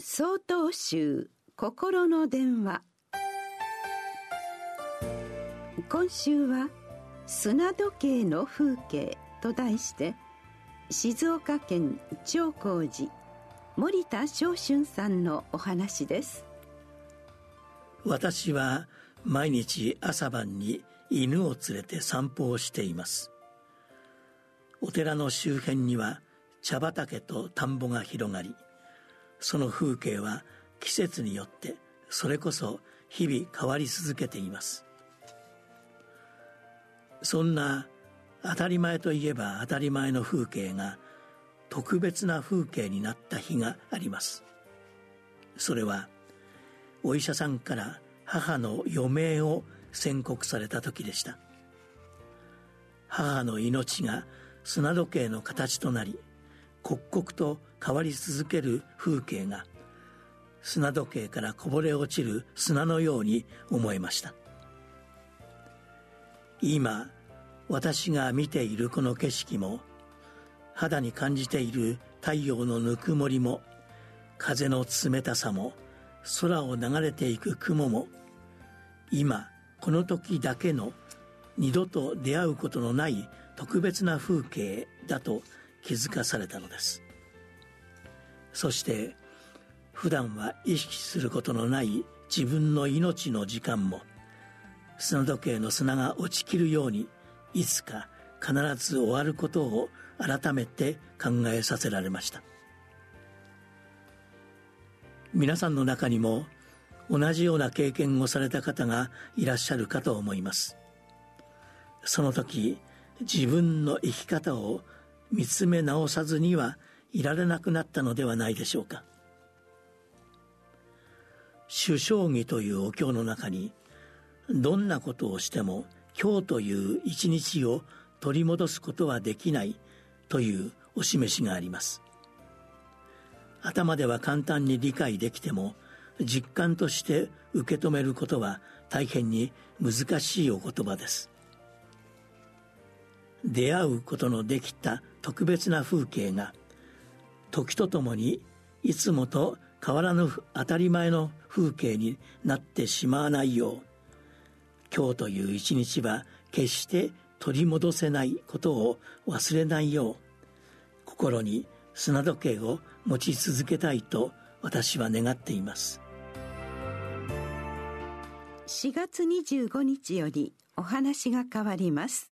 総統集心の電話。今週は「砂時計の風景」と題して静岡県長光寺森田昇春さんのお話です。私は毎日朝晩に犬を連れて散歩をしています。お寺の周辺には茶畑と田んぼが広がりその風景は季節によってそれこそ日々変わり続けています。そんな当たり前といえば当たり前の風景が特別な風景になった日があります。それはお医者さんから母の余命を宣告された時でした。母の命が砂時計の形となり刻々と変わり続ける風景が砂時計からこぼれ落ちる砂のように思えました。今私が見ているこの景色も肌に感じている太陽のぬくもりも風の冷たさも空を流れていく雲も今この時だけの二度と出会うことのない特別な風景だと気づかされたのです。そして普段は意識することのない自分の命の時間も砂時計の砂が落ちきるようにいつか必ず終わることを改めて考えさせられました。皆さんの中にも同じような経験をされた方がいらっしゃるかと思います。その時自分の生き方を見つめ直さずにはいられなくなったのではないでしょうか。首相儀というお経の中にどんなことをしても今日という一日を取り戻すことはできないというお示しがあります。頭では簡単に理解できても実感として受け止めることは大変に難しいお言葉です。出会うことのできた特別な風景が時とともにいつもと変わらぬ当たり前の風景になってしまわないよう今日という一日は決して取り戻せないことを忘れないよう心に砂時計を持ち続けたいと私は願っています。4月25日よりお話が変わります。